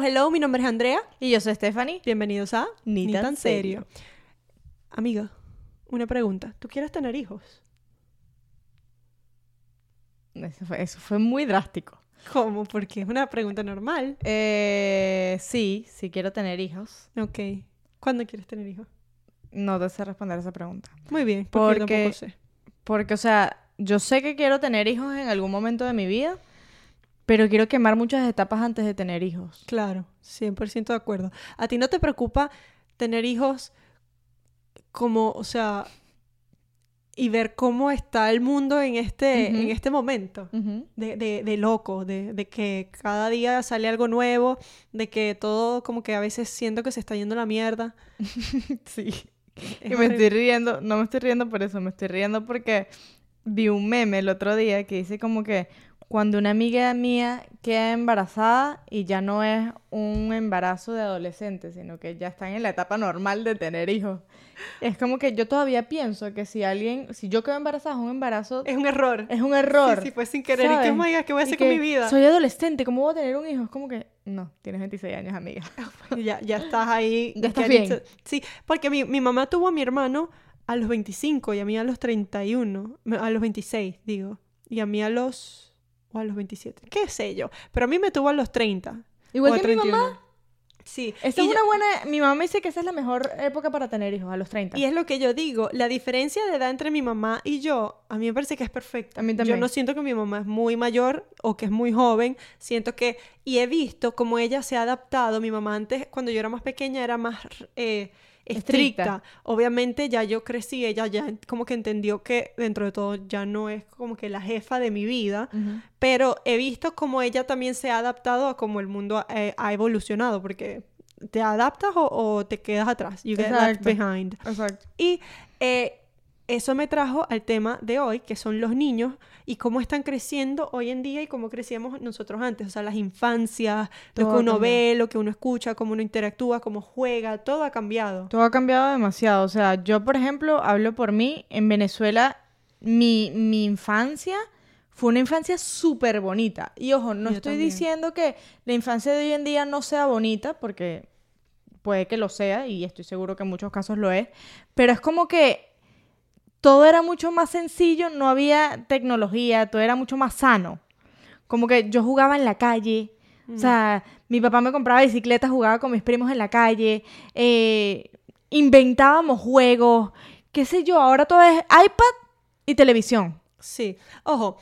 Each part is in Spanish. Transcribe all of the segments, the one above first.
Hello, hello, mi nombre es Andrea. Y yo soy Stephanie. Bienvenidos a Ni tan serio. Amiga, una pregunta. ¿Tú quieres tener hijos? Eso fue, eso fue muy drástico. ¿Cómo? Porque es una pregunta normal. Eh, sí, sí quiero tener hijos. Ok. ¿Cuándo quieres tener hijos? No te sé responder esa pregunta. Muy bien, porque, Porque- tampoco sé. Porque, o sea, yo sé que quiero tener hijos en algún momento de mi vida, pero quiero quemar muchas etapas antes de tener hijos. Claro, 100% de acuerdo. ¿A ti no te preocupa tener hijos como, o sea, y ver cómo está el mundo en este, en este momento? De, de, de loco, de, de que cada día sale algo nuevo, de que todo como que a veces siento que se está yendo la mierda. Sí. Es Y me horrible. estoy riendo, no me estoy riendo por eso, me estoy riendo porque vi un meme el otro día que dice como que cuando una amiga mía queda embarazada y ya no es un embarazo de adolescente, sino que ya están en la etapa normal de tener hijos. Es como que yo todavía pienso que si alguien, si yo quedo embarazada es un embarazo, Es un error. es un error. Sí, sí, fue sin querer. Y que, ¿sabes? oh my God, ¿qué voy a hacer con mi vida? Soy adolescente, ¿cómo voy a tener un hijo? Es como que, no, tienes 26 años, amiga. Ya, ya estás ahí. Ya estás bien. Sí, porque mi, mi mamá tuvo a mi hermano a los 25 y a mí a los 31. me- A los 26, digo. Y a mí a los... O a los 27. ¿Qué sé yo? Pero a mí me tuvo a los 30. Igual que mi 31. mamá. Sí. Esa es yo- una buena... Mi mamá me dice que esa es la mejor época para tener hijos, a los 30. Y es lo que yo digo, la diferencia de edad entre mi mamá y yo, a mí me parece que es perfecta. A mí Yo también. no siento que mi mamá es muy mayor o que es muy joven, siento que, y he visto cómo ella se ha adaptado. Mi mamá antes, cuando yo era más pequeña, era más eh, estricta. Estricta. Obviamente ya yo crecí, ella ya como que entendió que dentro de todo ya no es como que la jefa de mi vida, pero he visto cómo ella también se ha adaptado a cómo el mundo eh, ha evolucionado, porque te adaptas o, o te quedas atrás. You get left behind. Exacto. Y eh, eso me trajo al tema de hoy, que son los niños y cómo están creciendo hoy en día y cómo crecíamos nosotros antes. O sea, las infancias, lo que uno ve, lo que uno escucha, cómo uno interactúa, cómo juega, todo ha cambiado. Todo ha cambiado demasiado. O sea, yo, por ejemplo, hablo por mí. En Venezuela, mi, mi infancia fue una infancia súper bonita. Y ojo, no Yo estoy también. diciendo que la infancia de hoy en día no sea bonita, porque puede que lo sea, y estoy seguro que en muchos casos lo es. Pero es como que todo era mucho más sencillo, no había tecnología, todo era mucho más sano. Como que yo jugaba en la calle, o sea, mi papá me compraba bicicletas, jugaba con mis primos en la calle, eh, inventábamos juegos, qué sé yo, ahora todo es iPad y televisión. Sí. Ojo,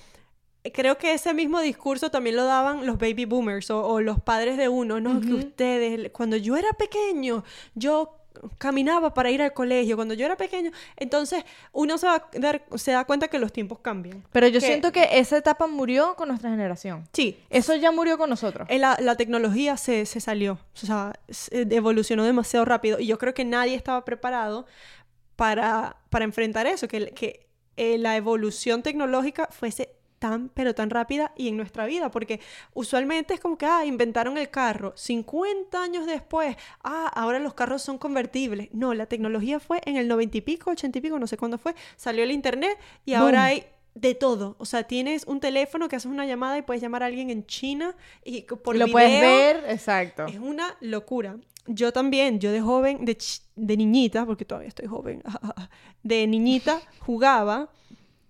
creo que ese mismo discurso también lo daban los baby boomers o, o los padres de uno, ¿no? Que ustedes, cuando yo era pequeño, yo caminaba para ir al colegio, cuando yo era pequeño, entonces uno se, va a dar- se da cuenta que los tiempos cambian. Pero yo Que- siento que esa etapa murió con nuestra generación. Sí, Eso ya murió con nosotros. Eh, La, la tecnología se, se salió, o sea, se- evolucionó demasiado rápido y yo creo que nadie estaba preparado para, para enfrentar eso, que, que eh, la evolución tecnológica fuese tan, pero tan rápida y en nuestra vida, porque usualmente es como que, ah, inventaron el carro, 50 años después, ah, ahora los carros son convertibles. No, la tecnología fue en el 90 y pico, 80 y pico, no sé cuándo fue, salió el internet y ahora hay de todo. O sea, tienes un teléfono que haces una llamada y puedes llamar a alguien en China y por lo video. puedes ver, exacto. Es una locura. Yo también, yo de joven, de, ch- de niñita, porque todavía estoy joven, de niñita jugaba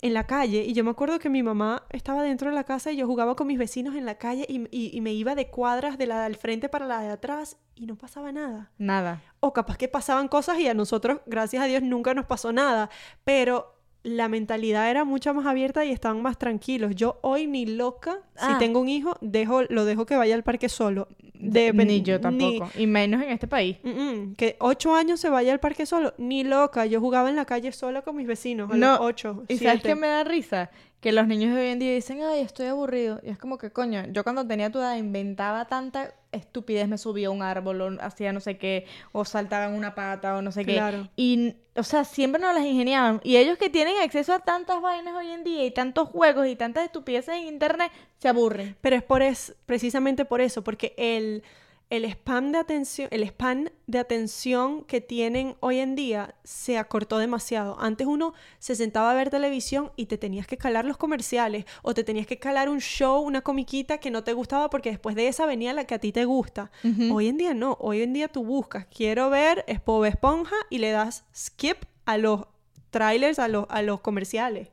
en la calle y yo me acuerdo que mi mamá estaba dentro de la casa y yo jugaba con mis vecinos en la calle y, y- y me iba de cuadras de la del frente para la de atrás y no pasaba nada. Nada. O capaz que pasaban cosas y a nosotros, gracias a Dios, nunca nos pasó nada. Pero la mentalidad era mucho más abierta y estaban más tranquilos. Yo hoy ni loca, si Ah. tengo un hijo, dejo, lo dejo que vaya al parque solo. De, ni yo ni- tampoco. Y menos en este país. Mm, mm, que ocho años se vaya al parque solo. Ni loca. Yo jugaba en la calle sola con mis vecinos. A No, los ocho, ¿Y sabes qué me da risa? Que los niños de hoy en día dicen, ay, estoy aburrido. Y es como que, coño, yo cuando tenía tu edad inventaba tanta estupidez, me subía a un árbol, o hacía no sé qué, o saltaba en una pata, o no sé Claro. qué. Y, o sea, siempre nos las ingeniaban. Y ellos que tienen acceso a tantas vainas hoy en día, y tantos juegos, y tantas estupideces en internet, se aburren. Pero es por es, precisamente por eso, porque el, el spam de atención, el de atención que tienen hoy en día se acortó demasiado. Antes uno se sentaba a ver televisión y te tenías que calar los comerciales o te tenías que calar un show, una comiquita que no te gustaba porque después de esa venía la que a ti te gusta. Hoy en día no, hoy en día tú buscas, quiero ver Bob Esponja y le das skip a los trailers, a los, a los comerciales.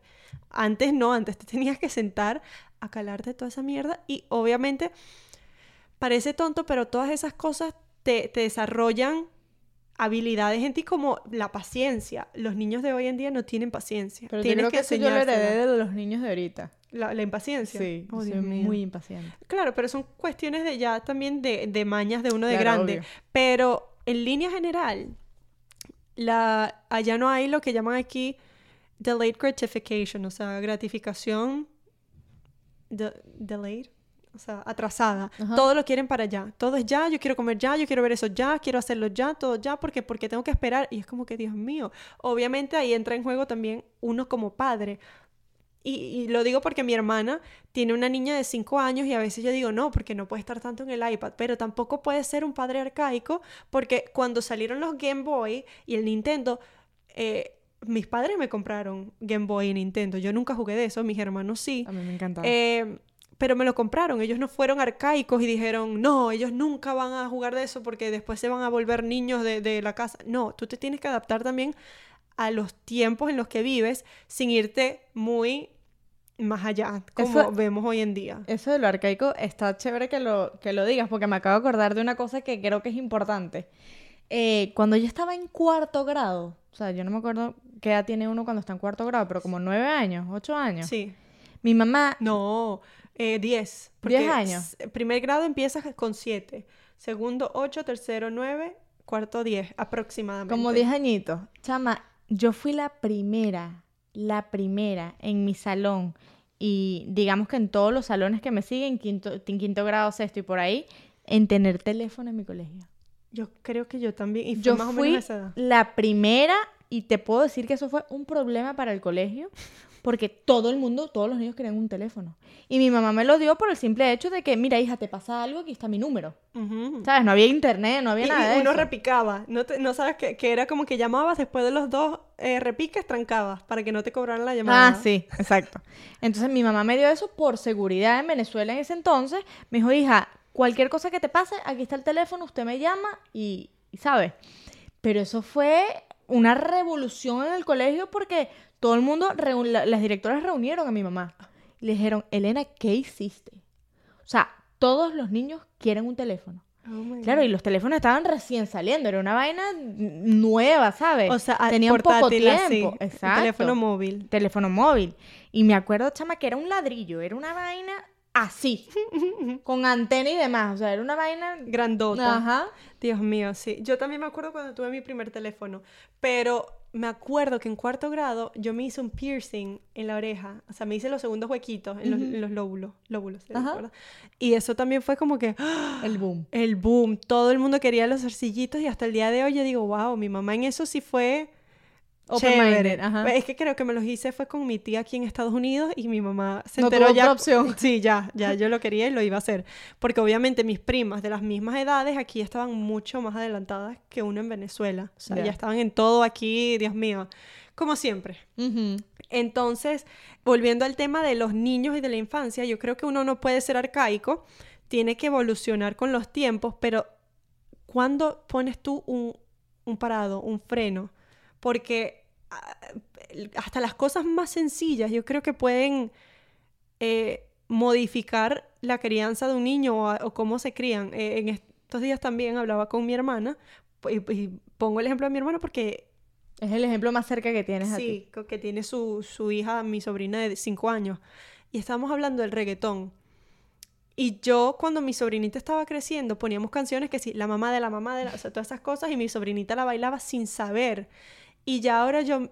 Antes no, antes te tenías que sentar a calarte toda esa mierda y obviamente parece tonto, pero todas esas cosas te, desarrollan habilidades en ti como la paciencia. Los niños de hoy en día no tienen paciencia. Pero Tienes que, eso yo lo heredé de los niños de ahorita. La, impaciencia. Sí, oh, soy muy impaciente. Claro, pero son cuestiones de ya también de, mañas de uno de grande. Pero en línea general, la, allá no hay lo que llaman aquí delayed gratification, o sea, gratificación delayed o sea, atrasada. Todo lo quieren para allá. Todo es ya, yo quiero comer ya, yo quiero ver eso ya, quiero hacerlo ya, todo ya, porque porque tengo que esperar y es como que Dios mío. Obviamente ahí entra en juego también uno como padre. Y, lo digo porque mi hermana tiene una niña de 5 años y a veces yo digo, no, porque no puede estar tanto en el iPad, pero tampoco puede ser un padre arcaico porque cuando salieron los Game Boy y el Nintendo, eh, mis padres me compraron Game Boy y Nintendo. Yo nunca jugué de eso, mis hermanos sí. A mí me encantaba. Eh, pero me lo compraron. Ellos no fueron arcaicos y dijeron, no, ellos nunca van a jugar de eso porque después se van a volver niños de, la casa. No, tú te tienes que adaptar también a los tiempos en los que vives sin irte muy más allá, como vemos hoy en día. Eso de lo arcaico está chévere que lo, que lo digas, porque me acabo de acordar de una cosa que creo que es importante. Eh, cuando yo estaba en cuarto grado, o sea, yo no me acuerdo qué edad tiene uno cuando está en cuarto grado, pero como nueve años, ocho años. Sí. Mi mamá... No, eh, diez. diez años. Primer grado empiezas con siete. Segundo, ocho. Tercero, nueve. Cuarto, diez, aproximadamente. Como diez añitos. Chama, yo fui la primera, la primera en mi salón. Y digamos que en todos los salones que me siguen, quinto, en quinto grado, sexto y por ahí, en tener teléfono en mi colegio. Yo creo que yo también. Y yo fui la primera y te puedo decir que eso fue un problema para el colegio porque todo el mundo, todos los niños querían un teléfono. Y mi mamá me lo dio por el simple hecho de que, mira, hija, te pasa algo, aquí está mi número. ¿Sabes? No había internet, no había nada y uno repicaba. No, no sabes que, era como que llamabas después de los dos eh, repiques, trancabas para que no te cobraran la llamada. Ah, sí, exacto. Entonces mi mamá me dio eso por seguridad en Venezuela en ese entonces. Me dijo, hija, cualquier cosa que te pase, aquí está el teléfono, usted me llama y, y ¿sabe? Pero eso fue una revolución en el colegio porque todo el mundo, las directoras reunieron a mi mamá y le dijeron, Elena, ¿qué hiciste? O sea, todos los niños quieren un teléfono. Oh claro, y los teléfonos estaban recién saliendo, era una vaina nueva, ¿sabes? O sea, tenían poco tiempo. Exacto. Teléfono móvil. Teléfono móvil. Y me acuerdo, chama, que era un ladrillo, era una vaina así, con antena y demás, o sea, era una vaina grandota. Ajá. Dios mío, sí. Yo también me acuerdo cuando tuve mi primer teléfono, pero me acuerdo que en cuarto grado yo me hice un piercing en la oreja, o sea, me hice los segundos huequitos en, los, lóbulos, lóbulos, Y eso también fue como que el boom. El boom, todo el mundo quería los arcillitos y hasta el día de hoy yo digo, wow, mi mamá en eso sí fue Open Es que creo que me los hice fue con mi tía aquí en Estados Unidos y mi mamá se enteró ya. opción. Sí, ya, ya yo lo quería y lo iba a hacer. Porque obviamente mis primas de las mismas edades aquí estaban mucho más adelantadas que uno en Venezuela. O sea, ya estaban en todo aquí, Dios mío. Como siempre. Entonces, volviendo al tema de los niños y de la infancia, yo creo que uno no puede ser arcaico, tiene que evolucionar con los tiempos, pero ¿cuándo pones tú un, un parado, un freno? Porque ah, hasta las cosas más sencillas yo creo que pueden eh, modificar la crianza de un niño o, cómo se crían. Eh, en estos días también hablaba con mi hermana y, pongo el ejemplo de mi hermana porque... Es el ejemplo más cerca que tienes sí, que tiene su, su hija, mi sobrina de 5 años. Y estábamos hablando del reggaetón. Y yo, cuando mi sobrinita estaba creciendo, poníamos canciones que sí, la mamá de la mamá de la, o sea, todas esas cosas, y mi sobrinita la bailaba sin saber. Y ya ahora yo,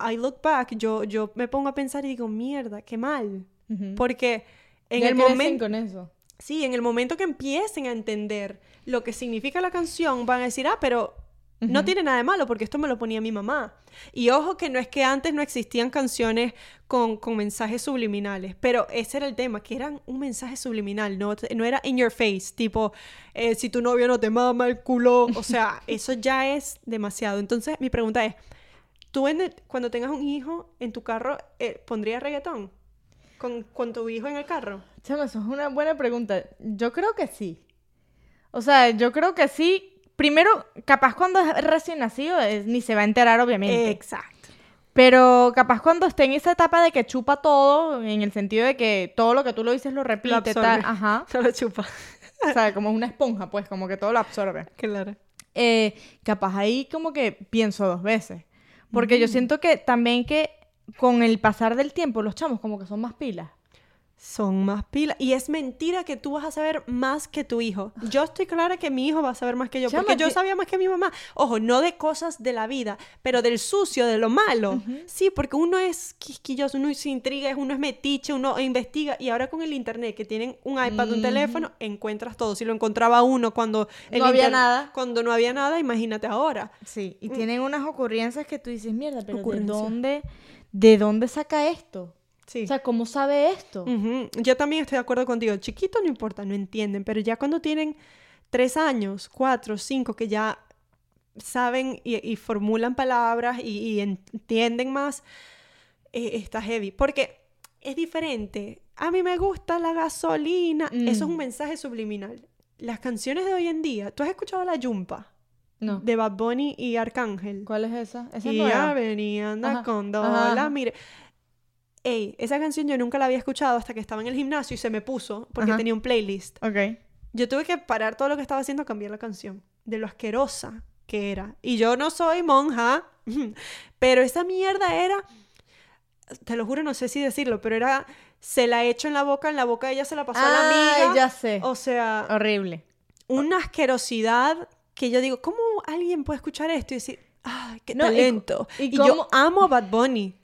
I look back, yo, yo me pongo a pensar y digo, mierda, qué mal. Porque en el momento... con eso. Sí, en el momento que empiecen a entender lo que significa la canción, van a decir, ah, pero No tiene nada de malo porque esto me lo ponía mi mamá. Y ojo que no es que antes no existían canciones con, con mensajes subliminales, pero ese era el tema, que eran un mensaje subliminal, no, no era in your face, tipo, eh, si tu novio no te mama el culo, o sea, eso ya es demasiado. Entonces, mi pregunta es, ¿tú en el- cuando tengas un hijo en tu carro, eh, pondrías reggaetón? ¿Con, con tu hijo en el carro? Chama, eso es una buena pregunta. Yo creo que sí. O sea, yo creo que sí. Primero, capaz cuando es recién nacido ni se va a enterar, obviamente. Exacto. Pero capaz cuando esté en esa etapa de que chupa todo, en el sentido de que todo lo que tú lo dices lo repite, absorbe. tal. Ajá. No lo chupa. O sea, como una esponja, pues, como que todo lo absorbe. Claro. eh, capaz ahí como que pienso dos veces. Porque yo siento que también que con el pasar del tiempo los chamos como que son más pilas. Son más pilas. Y es mentira que tú vas a saber más que tu hijo. Yo estoy clara que mi hijo va a saber más que yo. Porque yo sabía más que mi mamá. Ojo, no de cosas de la vida, pero del sucio, de lo malo. Sí, porque uno es quisquilloso, uno se intriga, uno es metiche, uno investiga. Y ahora con el internet, que tienen un iPad, un teléfono, encuentras todo. Si lo encontraba uno cuando... el No había nada. Cuando no había nada, imagínate ahora. Sí, y tienen unas ocurrencias que tú dices, mierda, pero ¿de dónde, ¿de dónde saca esto? Sí. O sea, ¿cómo sabe esto? Yo también estoy de acuerdo contigo. Chiquito no importa, no entienden, pero ya cuando tienen tres años, cuatro, cinco, que ya saben y, y formulan palabras y, y entienden más, eh, está heavy. Porque es diferente. A mí me gusta la gasolina. Eso es un Mm. mensaje subliminal. Las canciones de hoy en día, ¿tú has escuchado La Yumpa? No. De Bad Bunny y Arcángel. ¿Cuál es esa? Esa es Y nueva. ya venía anda Ajá, con Dola, mire. Ey, esa canción yo nunca la había escuchado hasta que estaba en el gimnasio y se me puso porque Ajá. tenía un playlist. Ok. Yo tuve que parar todo lo que estaba haciendo a cambiar la canción, de lo asquerosa que era. Y yo no soy monja, pero esa mierda era, te lo juro, no sé si decirlo, pero era, se la echo en la boca, en la boca de ella se la pasó a la amiga. ya sé. O sea, Horrible. una asquerosidad que yo digo, ¿cómo alguien puede escuchar esto y decir, ay, qué No, talento? y Y, yo amo a Bad Bunny.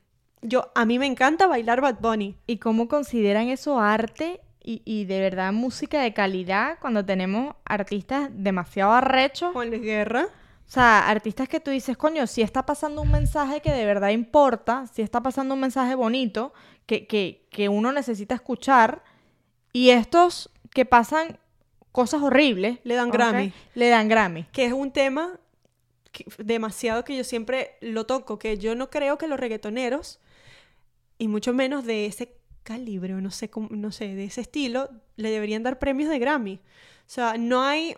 Yo, a mí me encanta bailar Bad Bunny. ¿Y cómo consideran eso arte y, y de verdad música de calidad cuando tenemos artistas demasiado arrechos? Juan Luis Guerra. O sea, artistas que tú dices, coño, si está pasando un mensaje que de verdad importa, si está pasando un mensaje bonito que, que, que uno necesita escuchar, y estos que pasan cosas horribles, Le dan ¿ok? Grammy. Le dan Grammy. que es un tema que- demasiado que yo siempre lo toco, que yo no creo que los reggaetoneros, y mucho menos de ese calibre, o no sé, cómo- no sé, de ese estilo, le deberían dar premios de Grammy. O sea, no hay,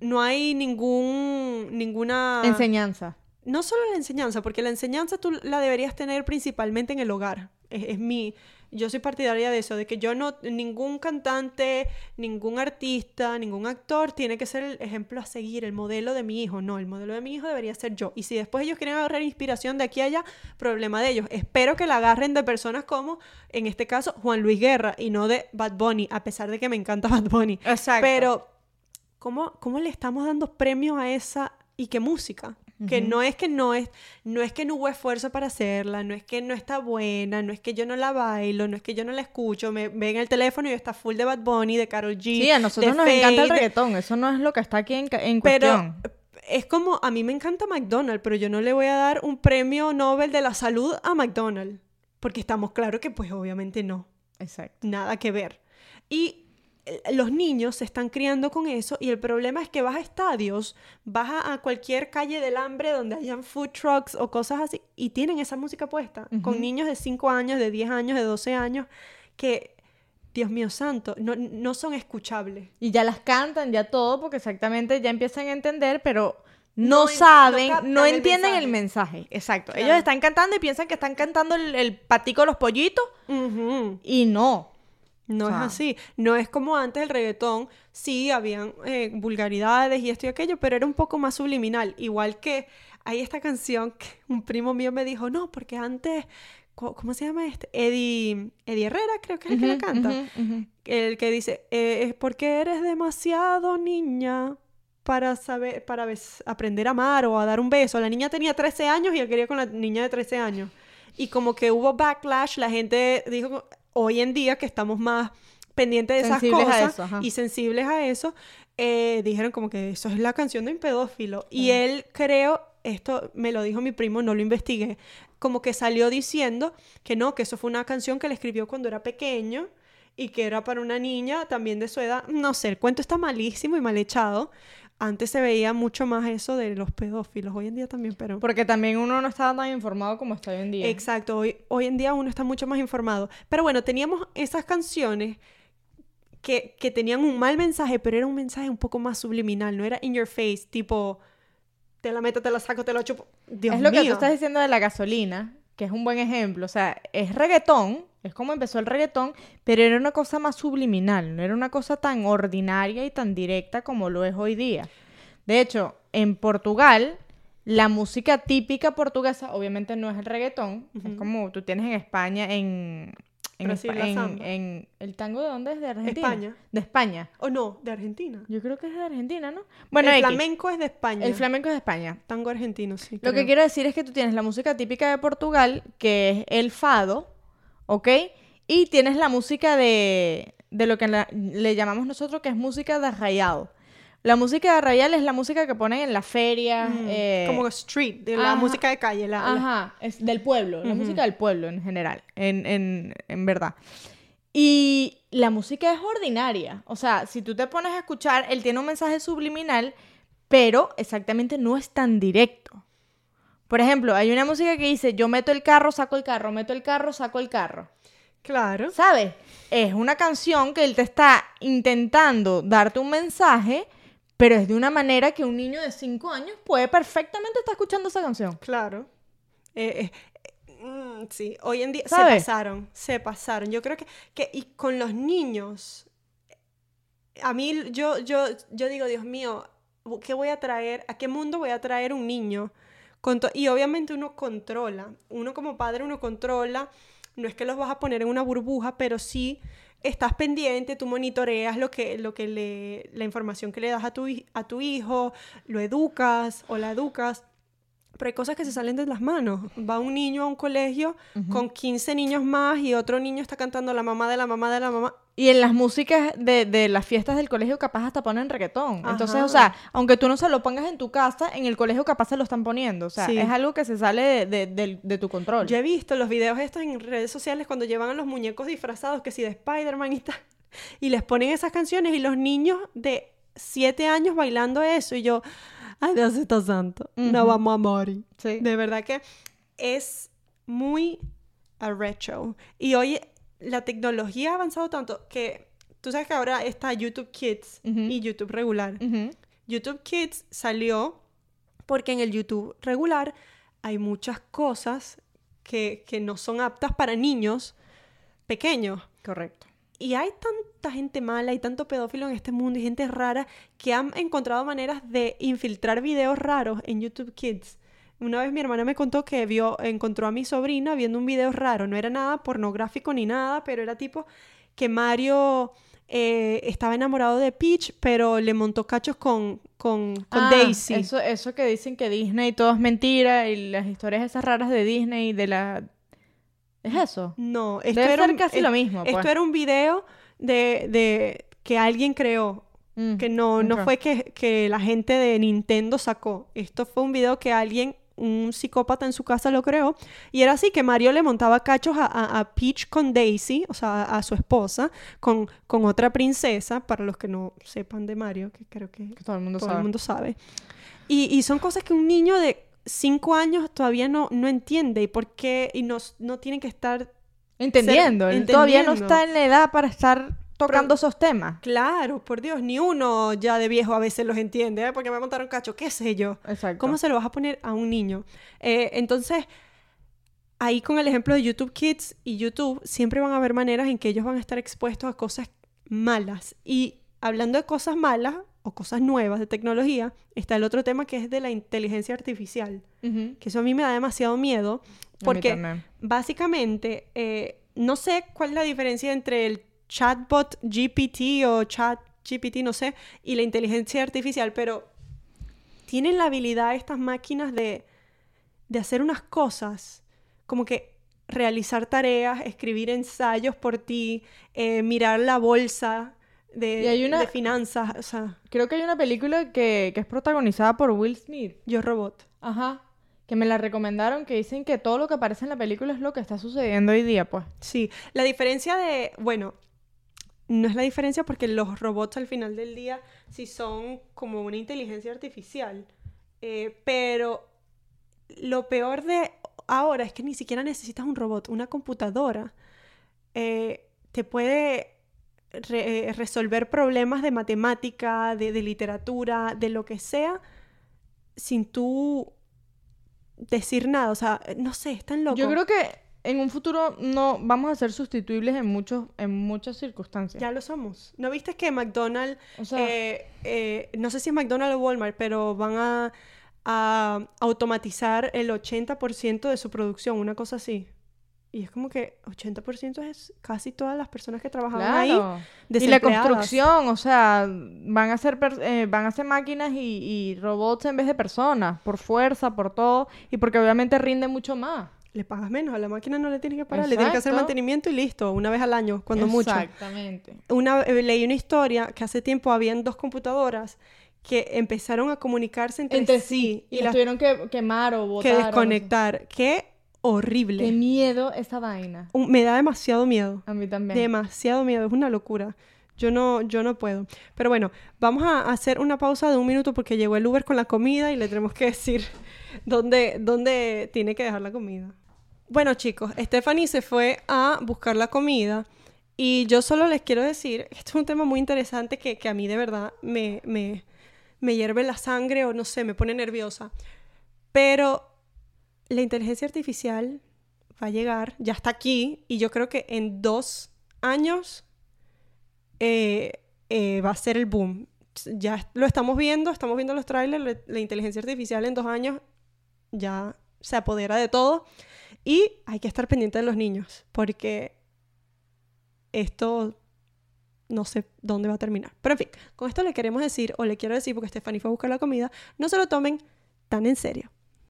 no hay ningún, ninguna... Enseñanza. no solo la enseñanza, porque la enseñanza tú la deberías tener principalmente en el hogar. Es, es mi, yo soy partidaria de eso, de que yo no, ningún cantante, ningún artista, ningún actor tiene que ser el ejemplo a seguir, el modelo de mi hijo. No, el modelo de mi hijo debería ser yo. Y si después ellos quieren agarrar inspiración de aquí a allá, problema de ellos. Espero que la agarren de personas como, en este caso, Juan Luis Guerra y no de Bad Bunny, a pesar de que me encanta Bad Bunny. Exacto. Pero, ¿cómo, ¿cómo le estamos dando premios a esa y qué música? Que no es que no es, no es que no hubo esfuerzo para hacerla, no es que no está buena, no es que yo no la bailo, no es que yo no la escucho, me ven el teléfono y está full de Bad Bunny, de Karol G. Sí, a nosotros nos encanta el reggaetón, eso no es lo que está aquí en, en Pero cuestión. es como, a mí me encanta McDonald's, pero yo no le voy a dar un premio Nobel de la salud a McDonald's, porque estamos claros que pues obviamente no Exacto. nada que ver. Y los niños se están criando con eso y el problema es que vas a estadios, vas a, a cualquier calle del hambre donde hayan food trucks o cosas así y tienen esa música puesta con niños de 5 años, de 10 años, de 12 años que, Dios mío santo, no, no son escuchables. Y ya las cantan, ya todo, porque exactamente ya empiezan a entender, pero No no, en- no saben, no, el entienden el mensaje. Exacto. Claro. Ellos están cantando y piensan que están cantando el, el patico de los pollitos y no. No O sea, es así. No es como antes el reggaetón. Sí, habían eh, vulgaridades y esto y aquello, pero era un poco más subliminal. Igual que hay esta canción que un primo mío me dijo, no, porque antes, ¿cómo se llama este? Eddie, Eddie Herrera, creo que es el que la canta. El que dice, eh, es porque eres demasiado niña para saber, para aprender a amar o a dar un beso. La niña tenía 13 años y él quería con la niña de 13 años. Y como que hubo backlash, la gente dijo, hoy en día que estamos más pendientes de esas Sensibles cosas eso, y sensibles a eso, eh, dijeron como que eso es la canción de un pedófilo. Y él creo, esto me lo dijo mi primo, no lo investigué, como que salió diciendo que no, que eso fue una canción que le escribió cuando era pequeño y que era para una niña también de su edad. No sé, el cuento está malísimo y mal echado. Antes se veía mucho más eso de los pedófilos, hoy en día también, pero... Porque también uno no estaba tan informado como está hoy en día. Exacto, hoy, hoy en día uno está mucho más informado. Pero bueno, teníamos esas canciones que, que tenían un mal mensaje, pero era un mensaje un poco más subliminal, no era in your face, tipo, te la meto, te la saco, te la chupo. Dios es lo que tú estás diciendo de la gasolina, que es un buen ejemplo. O sea, es reggaetón, es como empezó el reggaetón, pero era una cosa más subliminal, no era una cosa tan ordinaria y tan directa como lo es hoy día. De hecho, en Portugal, la música típica portuguesa, obviamente no es el reggaetón, es como tú tienes en España, en... En, Brasil, Espa- la en- samba. en- el tango de dónde es de Argentina España. de España O no, de Argentina. yo creo que es de Argentina no bueno el X. flamenco es de España. el flamenco es de España Tango argentino, sí. lo que quiero decir es que tú tienes la música típica de Portugal, que es el fado, ¿ok? Y tienes la música de, de lo que la- le llamamos nosotros que es música de arraial. La música de arraial es la música que ponen en la feria. Mm, eh, Como street, de la ajá. música de calle. La, la- Ajá, es del pueblo, la música del pueblo en general, en, en, en verdad. Y la música es ordinaria. O sea, si tú te pones a escuchar, él tiene un mensaje subliminal, pero exactamente no es tan directo. Por ejemplo, hay una música que dice, yo meto el carro, saco el carro, meto el carro, saco el carro. Claro. ¿Sabes? Es una canción que él te está intentando darte un mensaje, pero es de una manera que un niño de 5 años puede perfectamente estar escuchando esa canción. Claro. Eh, eh, eh, mm, sí, hoy en día se pasaron, se pasaron. Yo creo que, que y con los niños, a mí yo, yo, yo digo, Dios mío, ¿qué voy a traer? ¿A qué mundo voy a traer un niño? Y obviamente uno controla, uno como padre uno controla, no es que los vas a poner en una burbuja, pero sí estás pendiente, tú monitoreas lo que, lo que le, la información que le das a tu, a tu hijo, lo educas o la educas. Pero hay cosas que se salen de las manos. Va un niño a un colegio con 15 niños más y otro niño está cantando la mamá de la mamá de la mamá. Y en las músicas de, de las fiestas del colegio capaz hasta ponen reggaetón. Entonces, Ajá. o sea, aunque tú no se lo pongas en tu casa, en el colegio capaz se lo están poniendo. O sea, Sí. es algo que se sale de, de- de tu control. Yo he visto los videos estos en redes sociales cuando llevan a los muñecos disfrazados, que si de Spider-Man y tal, y les ponen esas canciones y los niños de 7 años bailando eso y yo, ay Dios está santo, no vamos a morir. Sí. De verdad que es muy a retro. Y hoy la tecnología ha avanzado tanto que tú sabes que ahora está YouTube Kids y YouTube regular. YouTube Kids salió porque en el YouTube regular hay muchas cosas que, que no son aptas para niños pequeños. Correcto. Y hay tanta gente mala y tanto pedófilo en este mundo y gente rara que han encontrado maneras de infiltrar videos raros en YouTube Kids. Una vez mi hermana me contó que vio, encontró a mi sobrina viendo un video raro. No era nada pornográfico ni nada, pero era tipo que Mario eh, estaba enamorado de Peach, pero le montó cachos con, con, con Ah, Daisy. Eso, eso que dicen que Disney todo es mentira y las historias esas raras de Disney de la... ¿Es eso? No, esto Debe era ser un- casi lo mismo, Esto pues. era un video de, de que alguien creó. Mm, Que no, no fue que, que la gente de Nintendo sacó. Esto fue un video que alguien, un psicópata en su casa lo creó. Y era así que Mario le montaba cachos a, a- a Peach con Daisy, o sea, a su esposa, con, con otra princesa, para los que no sepan de Mario, que creo que Que todo el mundo todo sabe. el mundo sabe. Y, y son cosas que un niño de 5 años todavía no, no entiende y por qué, y no, no tiene que estar Entendiendo. Ser- él todavía no entendiendo. está en la edad para estar tocando esos temas. Claro, por Dios, ni uno ya de viejo a veces los entiende, ¿eh? porque me montaron cacho, qué sé yo. Exacto. ¿Cómo se lo vas a poner a un niño? Eh, entonces, ahí con el ejemplo de YouTube Kids y YouTube, siempre van a haber maneras en que ellos van a estar expuestos a cosas malas. Y hablando de cosas malas o cosas nuevas de tecnología, está el otro tema que es de la inteligencia artificial, que eso a mí me da demasiado miedo, porque básicamente, eh, no sé cuál es la diferencia entre el chatbot GPT o chat GPT, no sé, y la inteligencia artificial, pero tienen la habilidad estas máquinas de, de hacer unas cosas como que realizar tareas, escribir ensayos por ti, eh, mirar la bolsa de, Y hay una- de finanzas, o sea, Creo que hay una película que, que es protagonizada por Will Smith. yo robot. Ajá. Que me la recomendaron, que dicen que todo lo que aparece en la película es lo que está sucediendo hoy día, pues. Sí, la diferencia de, bueno, no es la diferencia porque los robots al final del día sí son como una inteligencia artificial, eh, pero lo peor de ahora es que ni siquiera necesitas un robot, una computadora eh, te puede re- eh, resolver problemas de matemática, de, de literatura, de lo que sea, sin tú decir nada, o sea, no sé, es tan loco. Yo creo que en un futuro no vamos a ser sustituibles en muchos en muchas circunstancias. Ya lo somos. ¿No viste que McDonald's, O sea, eh, eh, no sé si es McDonald's o Walmart, pero van a, a automatizar el 80% de su producción, una cosa así? Y es como que 80% es casi todas las personas que trabajaban ahí claro. Y la construcción, o sea, van a ser eh, van a ser máquinas y, y robots en vez de personas, por fuerza, por todo, y porque obviamente rinde mucho más. Le pagas menos, a la máquina no le tienes que pagar, le tienes que hacer Exacto. mantenimiento y listo, una vez al año, cuando mucho. Exactamente. Una, eh, leí una historia que hace tiempo habían dos computadoras que empezaron a comunicarse entre, Entre sí Y, y las tuvieron que quemar o botar. que o no sé. Horrible. Qué miedo esa vaina. Un- me da demasiado miedo. A mí también. Demasiado miedo. Es una locura. Yo no, yo no puedo. Pero bueno, vamos a hacer una pausa de un minuto porque llegó el Uber con la comida y le tenemos que decir dónde, dónde tiene que dejar la comida. Bueno, chicos, Stephanie se fue a buscar la comida y yo solo les quiero decir, esto es un tema muy interesante que, que a mí de verdad me, me, me hierve la sangre o no sé, me pone nerviosa. Pero la inteligencia artificial va a llegar, ya está aquí, y yo creo que en dos años eh, eh, va a ser el boom. Ya lo estamos viendo, estamos viendo los trailers, la, la inteligencia artificial en dos años ya se apodera de todo. Y hay que estar pendiente de los niños, porque esto no sé dónde va a terminar. Pero en fin, con esto le queremos decir, o le quiero decir, porque Stephanie fue a buscar la comida, no se lo tomen tan en serio.